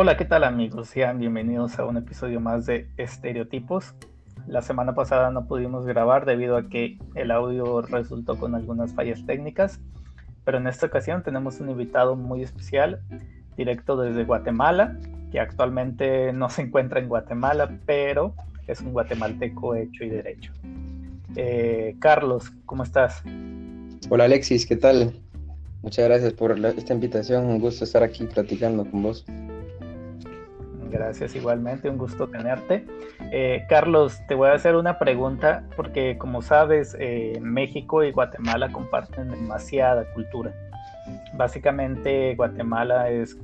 Hola, ¿qué tal amigos? Sean bienvenidos a un episodio más de Estereotipos. La semana pasada no pudimos grabar debido a que el audio resultó con algunas fallas técnicas, pero en esta ocasión tenemos un invitado muy especial, directo desde Guatemala, que actualmente no se encuentra en Guatemala, pero es un guatemalteco hecho y derecho. Eh, Carlos, ¿cómo estás? Hola Alexis, ¿qué tal? Muchas gracias por esta invitación, un gusto estar aquí platicando con vos. Gracias igualmente, un gusto tenerte. Eh, Carlos, te voy a hacer una pregunta porque como sabes, eh, México y Guatemala comparten demasiada cultura. Básicamente Guatemala es,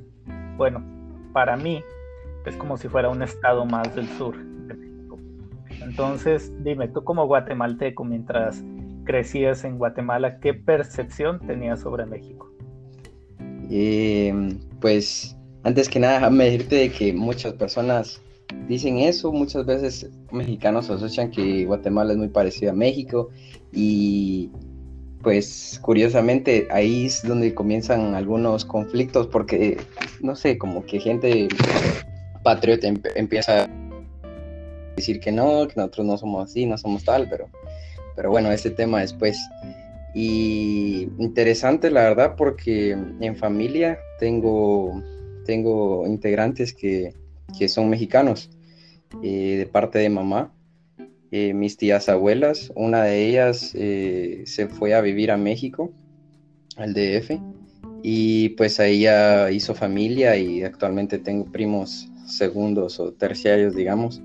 bueno, para mí es como si fuera un estado más del sur de México. Entonces, dime, tú como guatemalteco, mientras crecías en Guatemala, ¿qué percepción tenías sobre México? Eh, pues antes que nada, déjame decirte de que muchas personas dicen eso, muchas veces mexicanos asocian que Guatemala es muy parecido a México y pues curiosamente ahí es donde comienzan algunos conflictos porque, no sé, como que gente patriota empieza a decir que no, que nosotros no somos así, no somos tal, pero, pero bueno, este tema después. Y interesante la verdad porque en familia tengo tengo integrantes que, son mexicanos, eh, de parte de mamá. Eh, mis tías abuelas, una de ellas eh, se fue a vivir a México, al DF, y pues ahí ya hizo familia y actualmente tengo primos segundos o terciarios, digamos,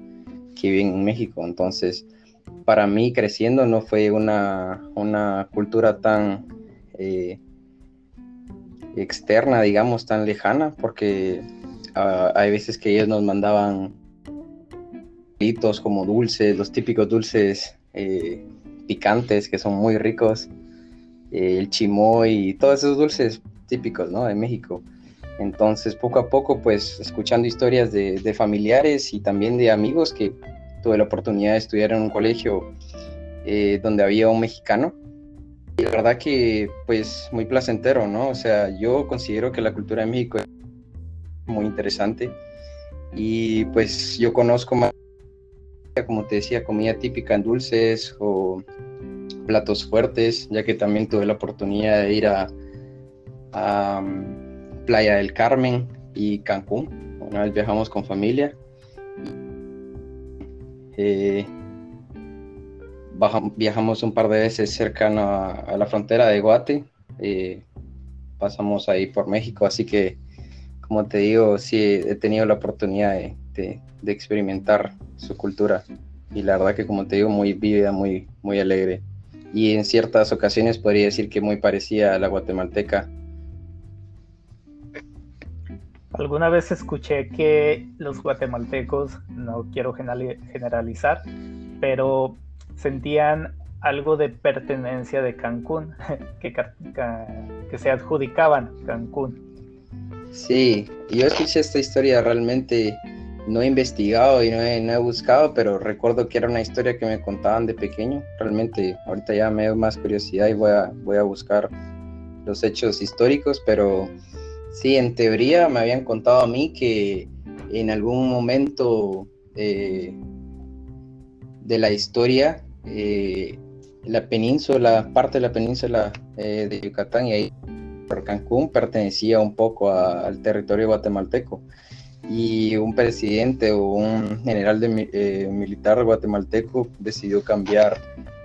que viven en México. Entonces, para mí creciendo no fue una, una cultura tan externa, digamos, tan lejana, porque ah, hay veces que ellos nos mandaban como dulces, los típicos dulces eh, picantes que son muy ricos, eh, el chimoy y todos esos dulces típicos, ¿no? De México. Entonces, poco a poco, pues, escuchando historias de, de, familiares y también de amigos que tuve la oportunidad de estudiar en un colegio eh, donde había un mexicano, la verdad que pues muy placentero, ¿no? O sea, yo considero que la cultura de México es muy interesante y pues yo conozco más, como te decía, comida típica en dulces o platos fuertes, ya que también tuve la oportunidad de ir a, um, Playa del Carmen y Cancún. Una vez viajamos con familia. Eh, viajamos un par de veces cercano a, la frontera de Guate, eh, pasamos ahí por México, así que como te digo, sí he tenido la oportunidad de, experimentar su cultura y la verdad que como te digo, muy vívida, muy, muy alegre y en ciertas ocasiones podría decir que muy parecida a la guatemalteca. Alguna vez escuché que los guatemaltecos, no quiero generalizar, pero sentían algo de pertenencia de Cancún, que, se adjudicaban Cancún. Sí, yo escuché esta historia realmente, no he investigado y no he, buscado, pero recuerdo que era una historia que me contaban de pequeño. Realmente ahorita ya me dio más curiosidad y voy a, voy a buscar los hechos históricos, pero sí, en teoría me habían contado a mí que en algún momento eh, de la historia eh, la península, parte de la península eh, de Yucatán y ahí por Cancún pertenecía un poco al territorio guatemalteco y un presidente o un general eh, militar guatemalteco decidió cambiar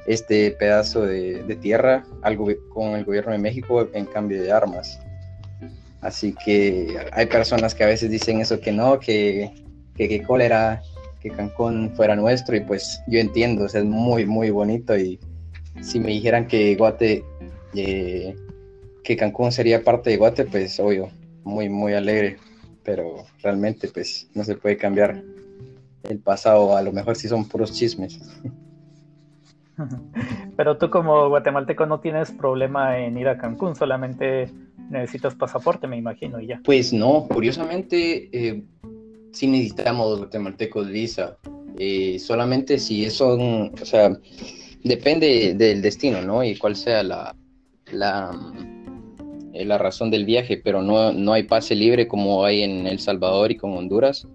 este pedazo de, tierra algo con el gobierno de México en cambio de armas. Así que hay personas que a veces dicen eso que no, que, que, que cólera que Cancún fuera nuestro y pues yo entiendo, es muy, muy bonito y si me dijeran que Guate, eh, que Cancún sería parte de Guate, pues obvio, muy, muy alegre, pero realmente pues no se puede cambiar el pasado, a lo mejor si son puros chismes. Pero tú como guatemalteco no tienes problema en ir a Cancún, solamente necesitas pasaporte, me imagino, y ya. Pues no, curiosamente, eh, sí necesitamos guatemaltecos visa. Eh, solamente si eso, o sea, depende del destino, ¿no? Y cuál sea la, la la razón del viaje, pero no, no hay pase libre como hay en El Salvador y con Honduras,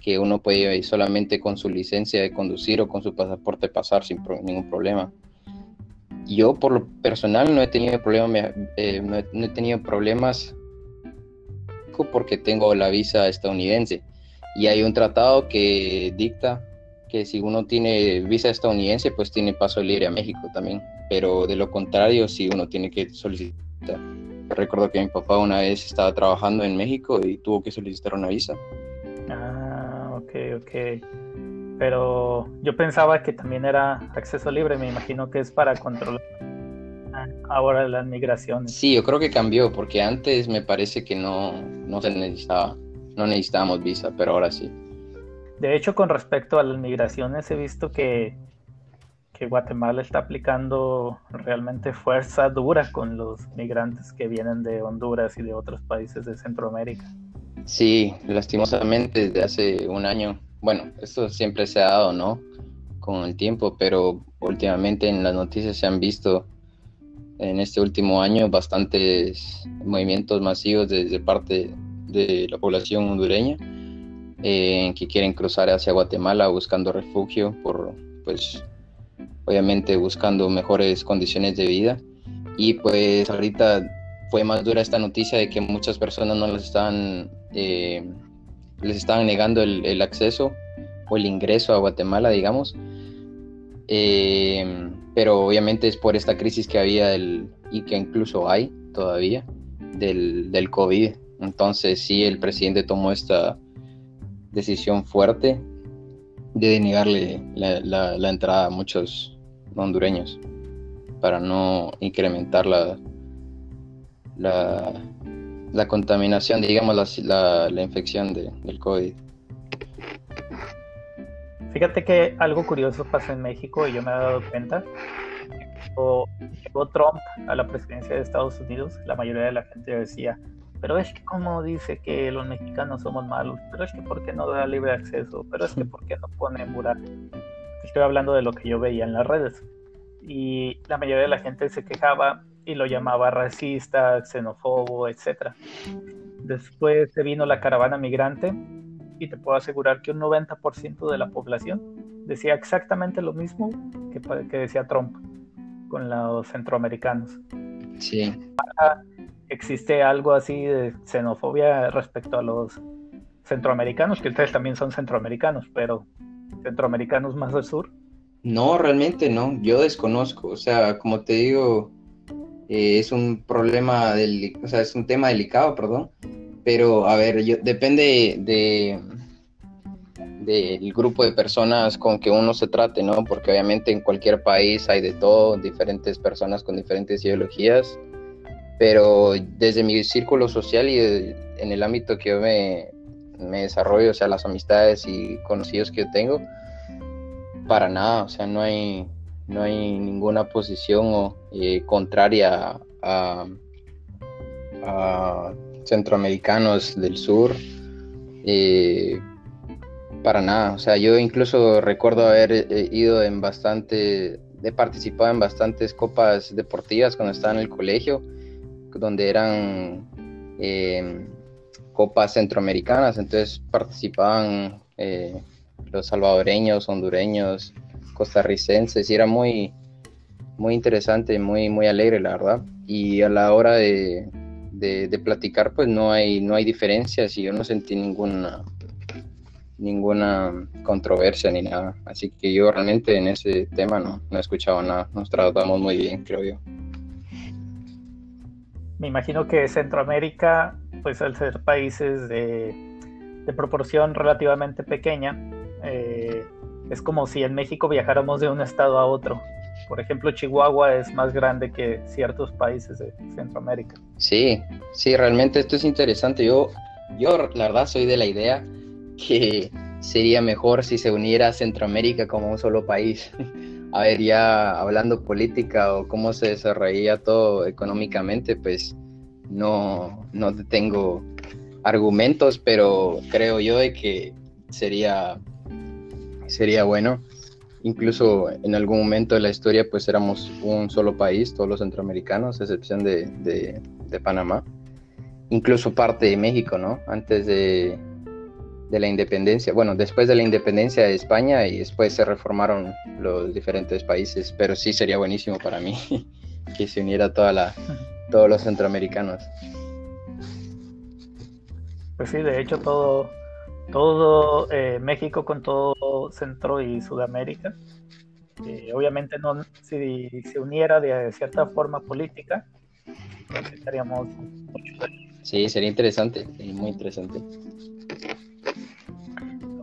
que uno puede solamente con su licencia de conducir o con su pasaporte pasar sin ningún problema. Yo por lo personal no he tenido, problema, eh, no he tenido problemas porque tengo la visa estadounidense y hay un tratado que dicta que si uno tiene visa estadounidense pues tiene paso libre a México también, pero de lo contrario si uno tiene que solicitar. Recuerdo que mi papá una vez estaba trabajando en México y tuvo que solicitar una visa. Ah, ok, ok. Pero yo pensaba que también era acceso libre, me imagino que es para controlar ahora las migraciones. Sí, yo creo que cambió, porque antes me parece que no, no se necesitaba, no necesitábamos visa, pero ahora sí. De hecho, con respecto a las migraciones, he visto que, que Guatemala está aplicando realmente fuerza dura con los migrantes que vienen de Honduras y de otros países de Centroamérica. Sí, lastimosamente desde hace un año, bueno, esto siempre se ha dado, ¿no? Con el tiempo, pero últimamente en las noticias se han visto en este último año bastantes movimientos masivos desde parte de la población hondureña eh, que quieren cruzar hacia Guatemala buscando refugio por pues obviamente buscando mejores condiciones de vida y pues ahorita fue más dura esta noticia de que muchas personas no les estaban eh, les estaban negando el, el, acceso o el ingreso a Guatemala digamos eh, pero obviamente es por esta crisis que había el, y que incluso hay todavía del, del COVID. Entonces sí, el presidente tomó esta decisión fuerte de denegarle la, entrada a muchos hondureños para no incrementar la, la, contaminación, digamos, la, la infección de, del COVID. Fíjate que algo curioso pasa en México y yo me he dado cuenta. Cuando llegó Trump a la presidencia de Estados Unidos, la mayoría de la gente decía, pero es que como dice que los mexicanos somos malos, pero es que por qué no da libre acceso, pero es que por qué no pone mural. Estoy hablando de lo que yo veía en las redes. Y la mayoría de la gente se quejaba y lo llamaba racista, xenófobo, etc. Después se vino la caravana migrante y te puedo asegurar que un 90% de la población decía exactamente lo mismo que, que decía Trump con los centroamericanos. Sí. Existe algo así de xenofobia respecto a los centroamericanos, que ustedes también son centroamericanos, pero centroamericanos más del sur. No, realmente no, yo desconozco, o sea, como te digo, eh, es un problema, del, o sea, es un tema delicado, perdón, pero a ver, yo, depende de del grupo de personas con que uno se trate, ¿no? Porque obviamente en cualquier país hay de todo, diferentes personas con diferentes ideologías, pero desde mi círculo social y en el ámbito que yo me, desarrollo, o sea, las amistades y conocidos que yo tengo, para nada, o sea, no hay, no hay ninguna posición eh, contraria a, a centroamericanos del sur. Eh, para nada, o sea, yo incluso recuerdo haber eh, ido en bastante, he participado en bastantes copas deportivas cuando estaba en el colegio, donde eran eh, copas centroamericanas, entonces participaban los salvadoreños, hondureños, costarricenses, y era muy, muy interesante, muy, muy alegre, la verdad. Y a la hora de, de, platicar, pues no hay, no hay diferencias y yo no sentí ninguna, ninguna controversia ni nada. Así que yo realmente en ese tema no, no he escuchado nada. Nos tratamos muy bien, creo yo. Me imagino que Centroamérica, pues al ser países de, proporción relativamente pequeña, eh, es como si en México viajáramos de un estado a otro. Por ejemplo, Chihuahua es más grande que ciertos países de Centroamérica. Sí, sí, realmente esto es interesante. Yo, yo la verdad soy de la idea que sería mejor si se uniera Centroamérica como un solo país. A ver, ya hablando política o cómo se desarrollaría todo económicamente, pues no, no tengo argumentos, pero creo yo de que sería, sería bueno incluso en algún momento de la historia pues éramos un solo país, todos los centroamericanos, a excepción de, de, Panamá, incluso parte de México, ¿no? Antes de, de la independencia, bueno, después de la independencia de España y después se reformaron los diferentes países, pero sí sería buenísimo para mí que se uniera toda la, todos los centroamericanos. Pues sí, de hecho todo, todo eh, México con todo Centro y Sudamérica. Eh, obviamente no, si se uniera de cierta forma política, necesitaríamos mucho. Sí, sería interesante, muy interesante.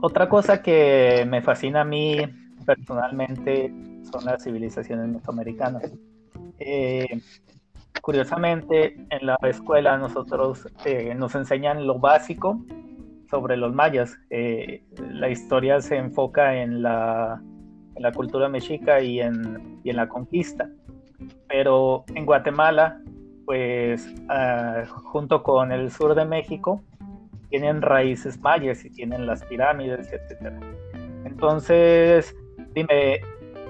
Otra cosa que me fascina a mí personalmente son las civilizaciones mesoamericanas. Eh, curiosamente, en la escuela nosotros nos enseñan lo básico sobre los mayas. Eh, la historia se enfoca en la, cultura mexica y en, y en, la conquista. Pero en Guatemala, pues ah, junto con el sur de México, tienen raíces mayas y tienen las pirámides, etc. Entonces, dime,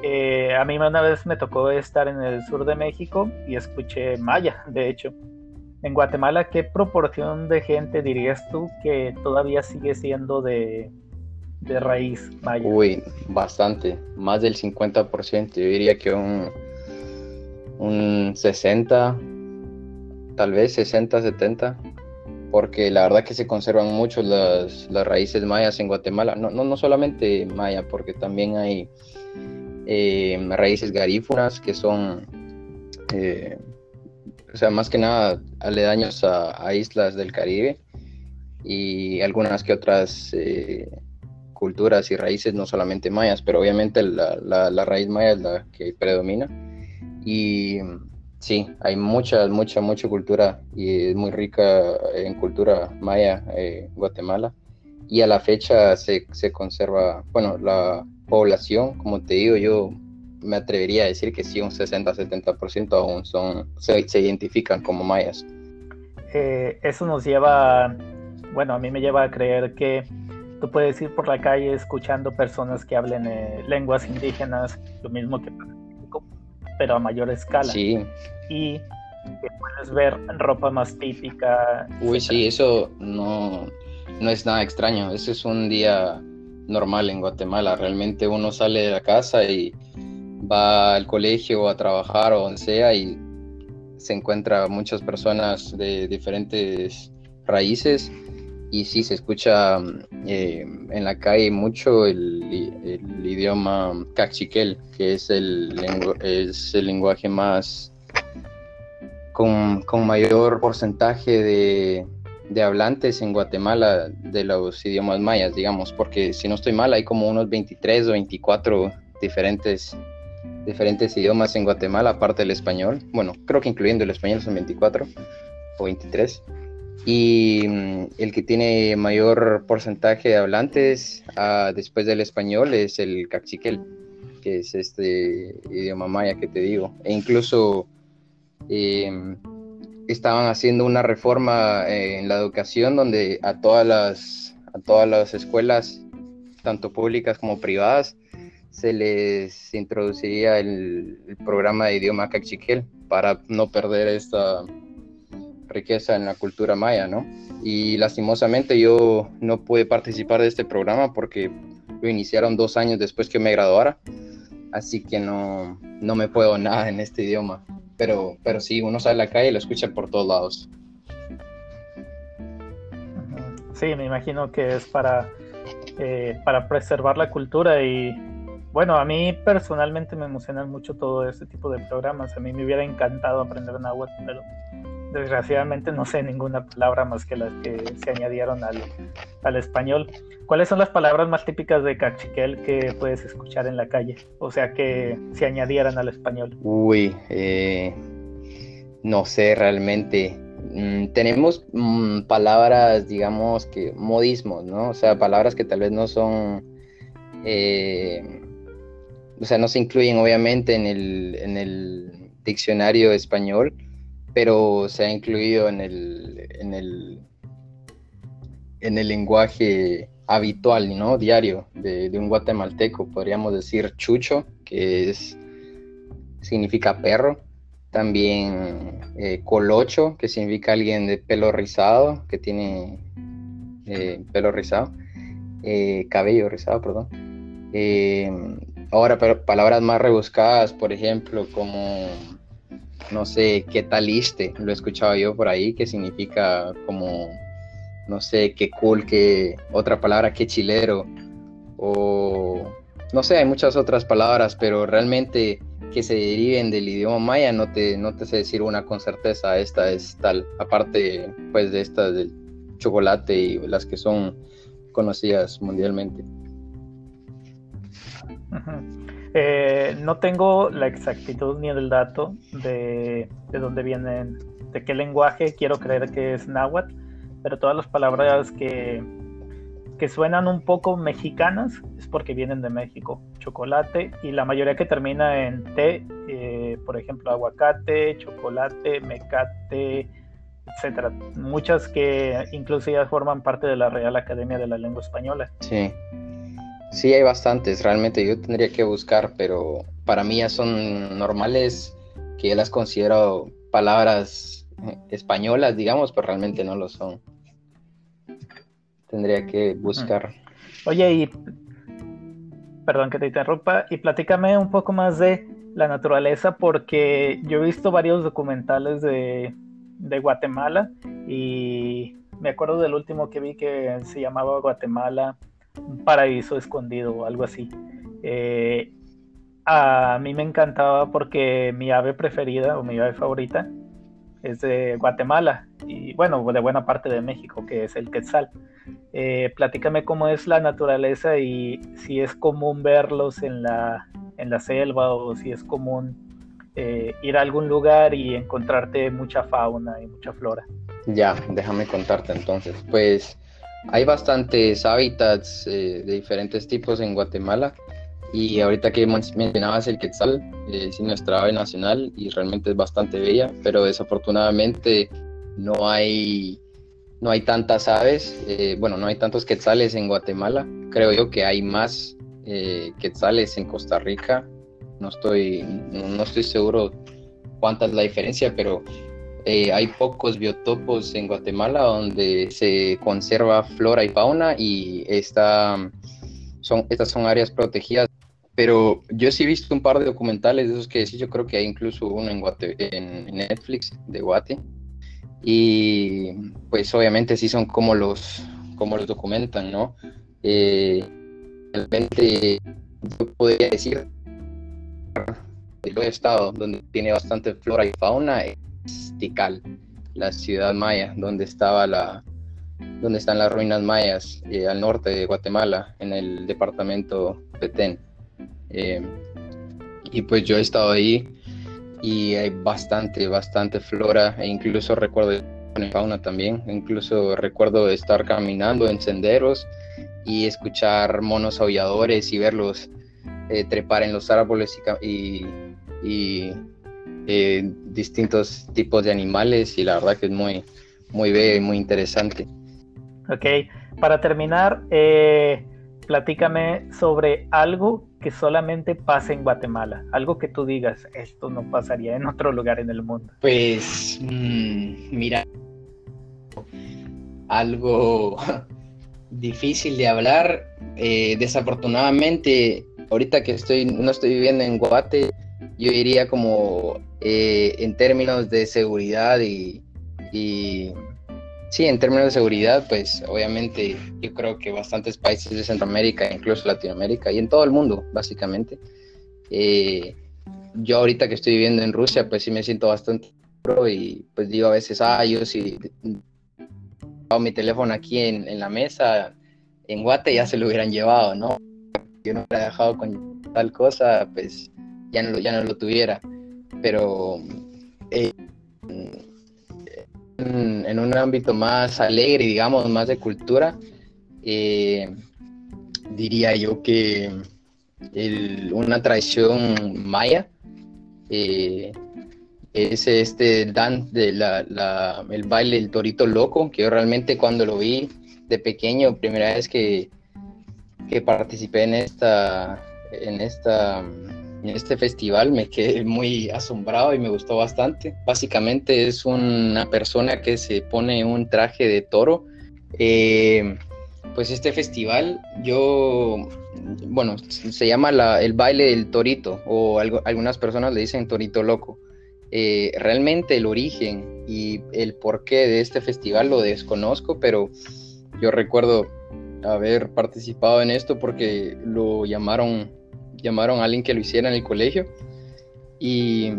eh, a mí una vez me tocó estar en el sur de México y escuché maya, de hecho. En Guatemala, ¿qué proporción de gente dirías tú que todavía sigue siendo de, raíz maya? Uy, bastante, más del 50%, yo diría que un, un 60, tal vez 60, 70, porque la verdad que se conservan mucho las, raíces mayas en Guatemala, no, no, solamente maya, porque también hay eh, raíces garífunas que son... Eh, o sea, más que nada aledaños a, islas del Caribe y algunas que otras eh, culturas y raíces, no solamente mayas, pero obviamente la, raíz maya es la que predomina. Y sí, hay mucha, mucha, mucha cultura y es muy rica en cultura maya eh, Guatemala. Y a la fecha se, se conserva, bueno, la población, como te digo, yo me atrevería a decir que sí, un 60-70% aún son, se, identifican como mayas. Eh, eso nos lleva, bueno, a mí me lleva a creer que tú puedes ir por la calle escuchando personas que hablen eh, lenguas indígenas, lo mismo que pero a mayor escala. Sí. Y que puedes ver ropa más típica. Uy, sí, eso no, no es nada extraño. Eso es un día normal en Guatemala. Realmente uno sale de la casa y va al colegio a trabajar o donde sea y se encuentra muchas personas de diferentes raíces y sí se escucha eh, en la calle mucho el, idioma cachiquel, que es el, el lenguaje más con, con mayor porcentaje de, de, hablantes en Guatemala de los idiomas mayas, digamos, porque si no estoy mal hay como unos 23 o 24 diferentes diferentes idiomas en Guatemala, aparte del español. Bueno, creo que incluyendo el español son 24 o 23. Y mm, el que tiene mayor porcentaje de hablantes ah, después del español es el caxiquel, que es este idioma maya que te digo. E incluso em, estaban haciendo una reforma en la educación donde a todas las, a todas las escuelas, tanto públicas como privadas, se les introduciría el, programa de idioma cachiquel para no perder esta riqueza en la cultura maya, ¿no? Y lastimosamente yo no pude participar de este programa porque lo iniciaron dos años después que me graduara, así que no, no me puedo nada en este idioma, pero, pero sí, uno sale a la calle y lo escucha por todos lados. Sí, me imagino que es para, eh, para preservar la cultura y bueno, a mí personalmente me emocionan mucho todo este tipo de programas. A mí me hubiera encantado aprender náhuatl, pero desgraciadamente no sé ninguna palabra más que las que se añadieron al, español. ¿Cuáles son las palabras más típicas de Cachiquel que puedes escuchar en la calle? O sea, que se añadieran al español. Uy, eh, no sé realmente. Mm, tenemos mm, palabras, digamos que modismos, ¿no? O sea, palabras que tal vez no son... Eh, o sea, no se incluyen obviamente en el, en el diccionario español, pero se ha incluido en el, en el, en el lenguaje habitual, ¿no? Diario de, un guatemalteco. Podríamos decir chucho, que es, significa perro. También eh, colocho, que significa alguien de pelo rizado, que tiene eh, pelo rizado. Eh, cabello rizado, perdón. ahora, palabras más rebuscadas, por ejemplo, como no sé, qué taliste, lo he escuchado yo por ahí, que significa como no sé, qué cool, qué otra palabra, qué chilero, o no sé, hay muchas otras palabras, pero realmente que se deriven del idioma maya no te, no te sé decir una con certeza, esta es tal, aparte pues de estas del chocolate y las que son conocidas mundialmente. Eh, no tengo la exactitud ni el dato de, de dónde vienen, de qué lenguaje, quiero creer que es náhuatl, pero todas las palabras que, que suenan un poco mexicanas es porque vienen de México. Chocolate y la mayoría que termina en T, eh, por ejemplo, aguacate, chocolate, mecate, etcétera. Muchas que incluso ya forman parte de la Real Academia de la Lengua Española. Sí. Sí, hay bastantes, realmente yo tendría que buscar, pero para mí ya son normales que yo las considero palabras eh, españolas, digamos, pero realmente no lo son tendría que buscar. Oye, y perdón que te interrumpa, y platícame un poco más de la naturaleza, porque yo he visto varios documentales de, Guatemala y me acuerdo del último que vi que se llamaba Guatemala, un paraíso escondido o algo así. Eh, a mí me encantaba porque mi ave preferida o mi ave favorita es de Guatemala y bueno, de buena parte de México, que es el quetzal. Eh, platícame cómo es la naturaleza y si es común verlos en la, en la selva o si es común eh, ir a algún lugar y encontrarte mucha fauna y mucha flora. Ya, déjame contarte entonces. Pues hay bastantes hábitats eh, de diferentes tipos en Guatemala. Y ahorita que mencionabas el quetzal, eh, es nuestra ave nacional y realmente es bastante bella, pero desafortunadamente no hay, no hay tantas aves, eh, bueno, no hay tantos quetzales en Guatemala. Creo yo que hay más eh, quetzales en Costa Rica. No estoy, no, estoy seguro cuánta es la diferencia, pero hay pocos biotopos en Guatemala donde se conserva flora y fauna y son, estas son áreas protegidas pero yo sí he visto un par de documentales de esos que sí, yo creo que hay incluso uno en, en Netflix de Guate. Y pues obviamente sí son como los, como los documentan, ¿no? Eh, realmente yo podría decir el estado donde tiene bastante flora y fauna Tikal, la ciudad maya, donde estaba la donde están las ruinas mayas eh, al norte de Guatemala, en el departamento Petén. Eh, y pues yo he estado ahí y hay bastante, bastante flora e incluso recuerdo fauna también, incluso recuerdo estar caminando en senderos y escuchar monos aulladores y verlos eh, trepar en los árboles y, y, eh, distintos tipos de animales y la verdad que es muy, muy bello y muy interesante. Ok, para terminar, platícame sobre algo que solamente pasa en Guatemala, algo que tú digas, esto no pasaría en otro lugar en el mundo. Pues, mm, mira, algo difícil de hablar, eh, desafortunadamente, ahorita que estoy, no estoy viviendo en Guate, yo diría como eh, en términos de seguridad y Sí, en términos de seguridad, pues obviamente yo creo que bastantes países de Centroamérica, incluso Latinoamérica y en todo el mundo, básicamente. Eh, yo ahorita que estoy viviendo en Rusia, pues sí me siento bastante seguro y pues digo a veces, ah, yo si hago mi teléfono aquí en, la mesa, en Guate ya se lo hubieran llevado, ¿no? Yo no hubiera dejado con tal cosa, pues ya no, ya no lo tuviera. Pero eh, en un ámbito más alegre, digamos, más de cultura, eh, diría yo que una tradición maya eh, es este dan de la, el baile del torito loco, que yo realmente cuando lo vi de pequeño, primera vez que, que participé en esta, en esta, este festival me quedé muy asombrado y me gustó bastante. Básicamente es una persona que se pone un traje de toro. Eh, pues este festival, yo, bueno, se llama el baile del torito o algunas personas le dicen torito loco. Eh, realmente el origen y el porqué de este festival lo desconozco, pero yo recuerdo haber participado en esto porque lo llamaron, llamaron a alguien que lo hiciera en el colegio y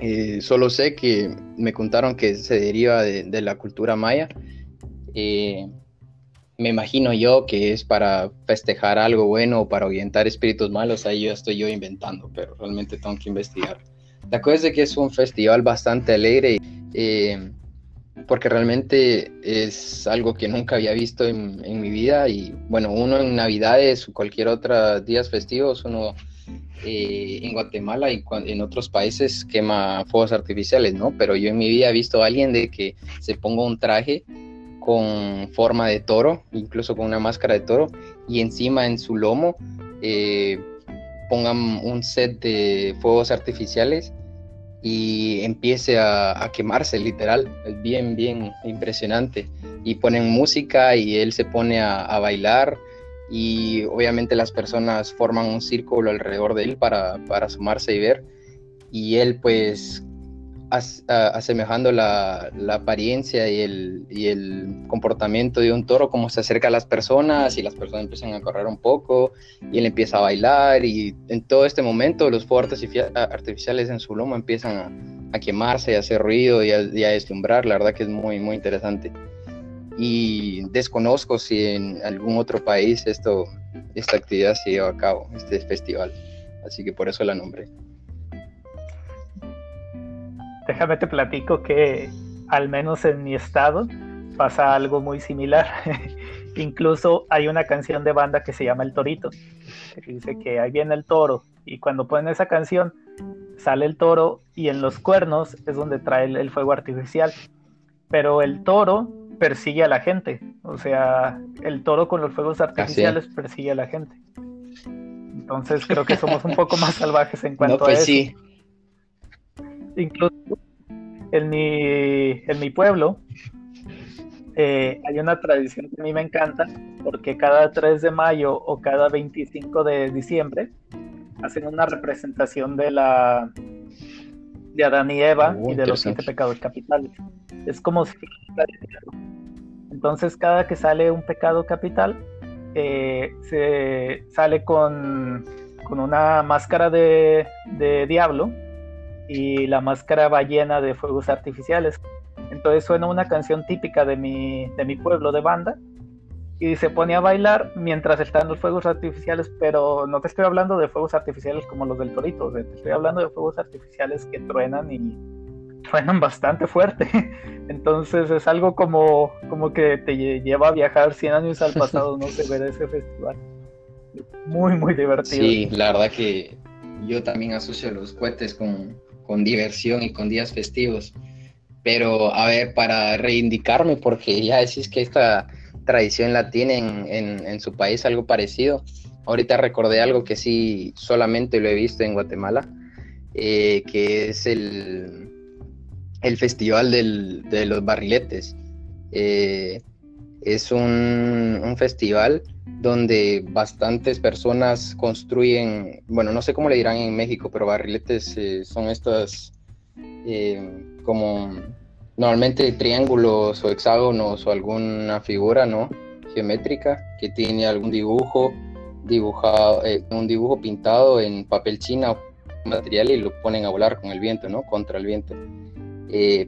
eh, solo sé que me contaron que se deriva de, la cultura maya. Eh, me imagino yo que es para festejar algo bueno o para ahuyentar espíritus malos, ahí yo estoy yo inventando, pero realmente tengo que investigar. La cosa es que es un festival bastante alegre, eh, porque realmente es algo que nunca había visto en, mi vida y bueno, uno en Navidades o cualquier otro días festivos, uno eh, en Guatemala y en otros países quema fuegos artificiales, ¿no? Pero yo en mi vida he visto a alguien de que se ponga un traje con forma de toro, incluso con una máscara de toro, y encima en su lomo eh, pongan un set de fuegos artificiales y empiece a, quemarse literal, bien, bien impresionante. Y ponen música y él se pone a, a, bailar y obviamente las personas forman un círculo alrededor de él para, para asomarse y ver. Y él pues asemejando la, apariencia y el, comportamiento de un toro, como se acerca a las personas y las personas empiezan a correr un poco y él empieza a bailar y en todo este momento los fuegos artificiales en su lomo empiezan a, quemarse, a hacer ruido y a, deslumbrar, la verdad que es muy, muy interesante. Y desconozco si en algún otro país esto, esta actividad se lleva a cabo, este festival, así que por eso la nombré déjame te platico que al menos en mi estado pasa algo muy similar. Incluso hay una canción de banda que se llama El Torito, que dice que ahí viene el toro y cuando ponen esa canción sale el toro y en los cuernos es donde trae el, fuego artificial. Pero el toro persigue a la gente, o sea, el toro con los fuegos artificiales persigue a la gente. Entonces creo que somos un poco más salvajes en cuanto pues a eso. Sí incluso en mi, en mi pueblo eh, hay una tradición que a mí me encanta, porque cada 3 de mayo o cada 25 de diciembre hacen una representación de la de Adán y Eva y de los siete pecados capitales. Es como si entonces cada que sale un pecado capital eh, se sale con, con una máscara de, de diablo y la máscara va llena de fuegos artificiales. Entonces suena una canción típica de mi, de mi pueblo de banda y se pone a bailar mientras están los fuegos artificiales, pero no te estoy hablando de fuegos artificiales como los del torito, te estoy hablando de fuegos artificiales que truenan y truenan bastante fuerte. Entonces es algo como, como que te lleva a viajar 100 años al pasado, no sé, ver ese festival. Muy, muy divertido. Sí, la verdad que yo también asocio los cohetes con, con diversión y con días festivos. Pero a ver, para reivindicarme, porque ya decís que esta tradición la tienen en, su país algo parecido. Ahorita recordé algo que sí solamente lo he visto en Guatemala, eh, que es el, el Festival de los Barriletes. Eh, es un, un, festival donde bastantes personas construyen, bueno, no sé cómo le dirán en México, pero barriletes eh, son estas eh, como normalmente triángulos o hexágonos o alguna figura, ¿no? Geométrica que tiene algún dibujo dibujado, eh, un dibujo pintado en papel china o material y lo ponen a volar con el viento, ¿no? Contra el viento.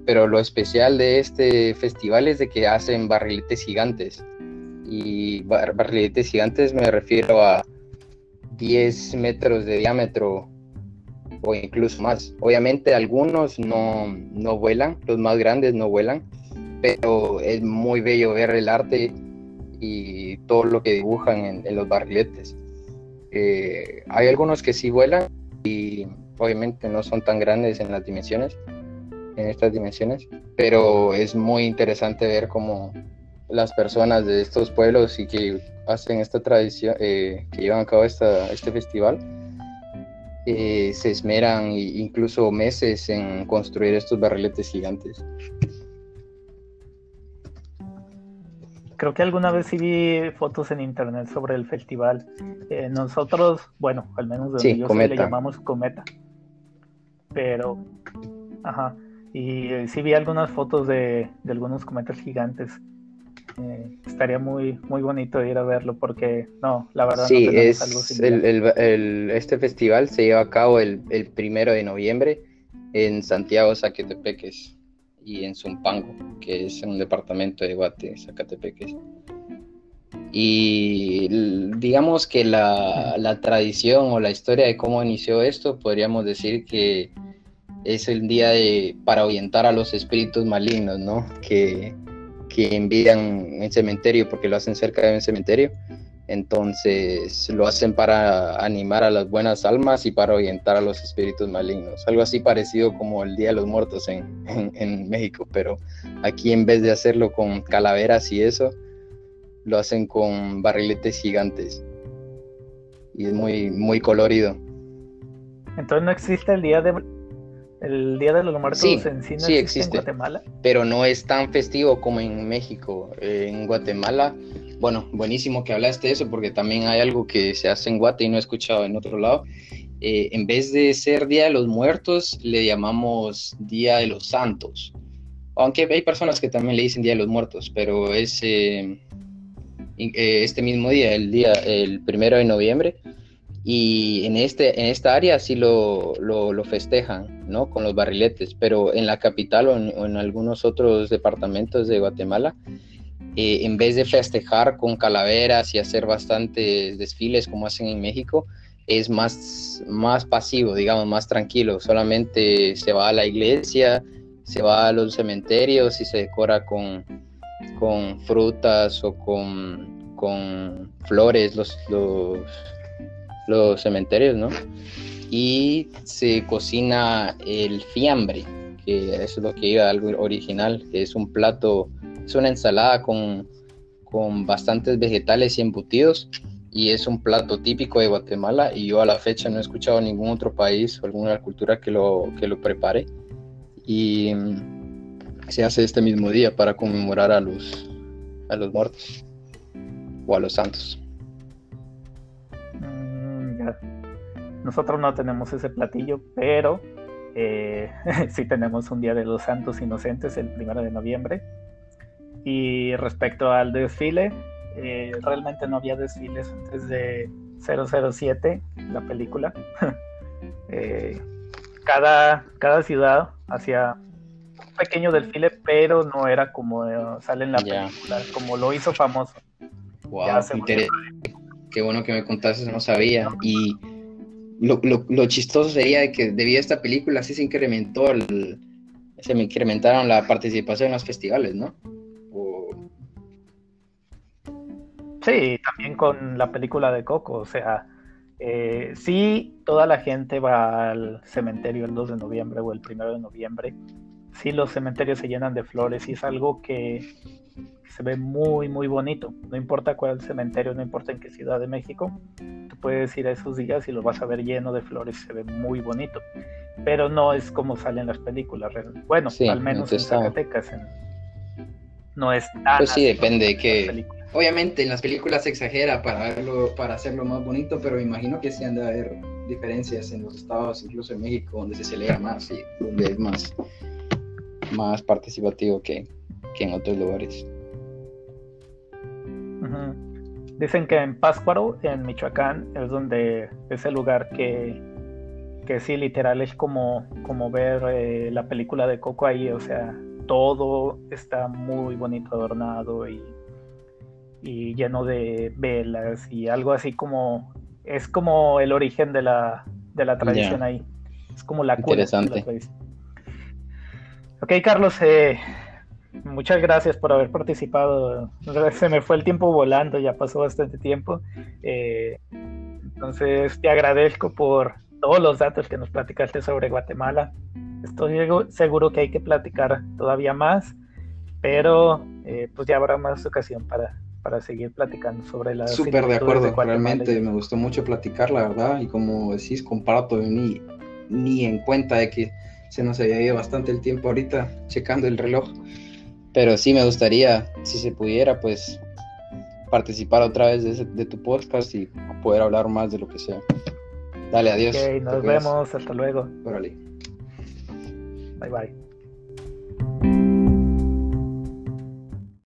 pero lo especial de este festival es de que hacen barriletes gigantes y barriletes gigantes me refiero a 10 metros de diámetro o incluso más. Obviamente algunos no, no vuelan, los más grandes no vuelan, pero es muy bello ver el arte y todo lo que dibujan en, los barriletes. Eh, hay algunos que sí vuelan y obviamente no son tan grandes en las dimensiones, en estas dimensiones, pero es muy interesante ver cómo las personas de estos pueblos y que hacen esta tradición, eh, que llevan a cabo esta, este festival, eh, se esmeran incluso meses en construir estos barriletes gigantes. Creo que alguna vez sí vi fotos en internet sobre el festival. Eh, nosotros, bueno, al menos de yo le llamamos cometa. Pero, ajá. Y sí vi algunas fotos de, de algunos cometas gigantes. Eh, estaría muy muy bonito ir a verlo porque no, la verdad sí, es este festival se lleva a cabo el, primero de noviembre en Santiago, Zacatepeques y en Zumpango, que es un departamento de Guate, Zacatepeques. Y digamos que la, la, tradición o la historia de cómo inició esto, podríamos decir que es el día de, para ahuyentar a los espíritus malignos, ¿no? Que, que envían en cementerio porque lo hacen cerca de un cementerio. Entonces lo hacen para animar a las buenas almas y para orientar a los espíritus malignos. Algo así parecido como el Día de los Muertos en, en, México, pero aquí en vez de hacerlo con calaveras y eso, lo hacen con barriletes gigantes. Y es muy, muy colorido. Entonces no existe el Día de el Día de los Muertos en sí, existe, en Guatemala. Pero no es tan festivo como en México. en Guatemala, bueno, buenísimo que hablaste de eso porque también hay algo que se hace en Guate y no he escuchado en otro lado. Eh, en vez de ser Día de los Muertos, le llamamos Día de los Santos. Aunque hay personas que también le dicen Día de los Muertos, pero es eh, eh, este mismo día, el día, el primero de noviembre, y en, este, en esta área sí lo, lo, festejan, ¿no? Con los barriletes, pero en la capital o en, algunos otros departamentos de Guatemala, eh, en vez de festejar con calaveras y hacer bastantes desfiles como hacen en México, es más, más pasivo, digamos, más tranquilo. Solamente se va a la iglesia, se va a los cementerios y se decora con, con frutas o con, con flores los, los los cementerios, ¿no? Y se cocina el fiambre, que es lo que iba algo original, que es un plato, es una ensalada con, con bastantes vegetales y embutidos y es un plato típico de Guatemala y yo a la fecha no he escuchado ningún otro país o alguna cultura que lo, que lo prepare y mm, se hace este mismo día para conmemorar a los, a los muertos o a los santos. Nosotros no tenemos ese platillo, pero eh, sí tenemos un Día de los Santos Inocentes el primero de noviembre. Y respecto al desfile, eh, realmente no había desfiles antes de 007, la película. Eh, cada, cada ciudad hacía un pequeño desfile, pero no era como sale en la película, como lo hizo famoso. Wow, qué bueno que me contaste, no sabía. Y lo, lo, chistoso sería que debido a esta película sí se incrementó el, se me incrementaron la participación en los festivales, ¿no? Sí, también con la película de Coco, o sea, eh, sí, toda la gente va al cementerio el 2 de noviembre o el 1 de noviembre, sí los cementerios se llenan de flores y es algo que se ve muy, muy bonito. No importa cuál cementerio, no importa en qué ciudad de México, tú puedes ir a esos días y lo vas a ver lleno de flores, se ve muy bonito. Pero no es como salen las películas. Bueno, al menos en Zacatecas no es tan. Pues sí, depende de que. Obviamente en las películas se exagera para verlo, para hacerlo más bonito, pero me imagino que sí han de haber diferencias en los estados, incluso en México, donde se celebra más y donde es más, más participativo que, que en otros lugares. Dicen que en Pátzcuaro, en Michoacán, es donde es el lugar que, que sí, literal, es como, como ver eh, la película de Coco ahí, o sea, todo está muy bonito adornado y, y lleno de velas y algo así como, es como el origen de la, de la tradición ahí. Es como la cuna. Interesante. ok, Carlos, eh, Muchas gracias por haber participado. Se me fue el tiempo volando, ya pasó bastante tiempo. Eh, entonces te agradezco por todos los datos que nos platicaste sobre Guatemala. Estoy seguro que hay que platicar todavía más, pero eh, pues ya habrá más ocasión para, para seguir platicando sobre la... Súper de acuerdo, realmente me gustó mucho platicar, la verdad, y como decís, comparto ni, ni en cuenta de que se nos había ido bastante el tiempo ahorita checando el reloj. Pero sí me gustaría, si se pudiera, pues participar otra vez de, tu podcast y poder hablar más de lo que sea. Dale, adiós. Ok, nos vemos, hasta luego. Órale. Bye bye.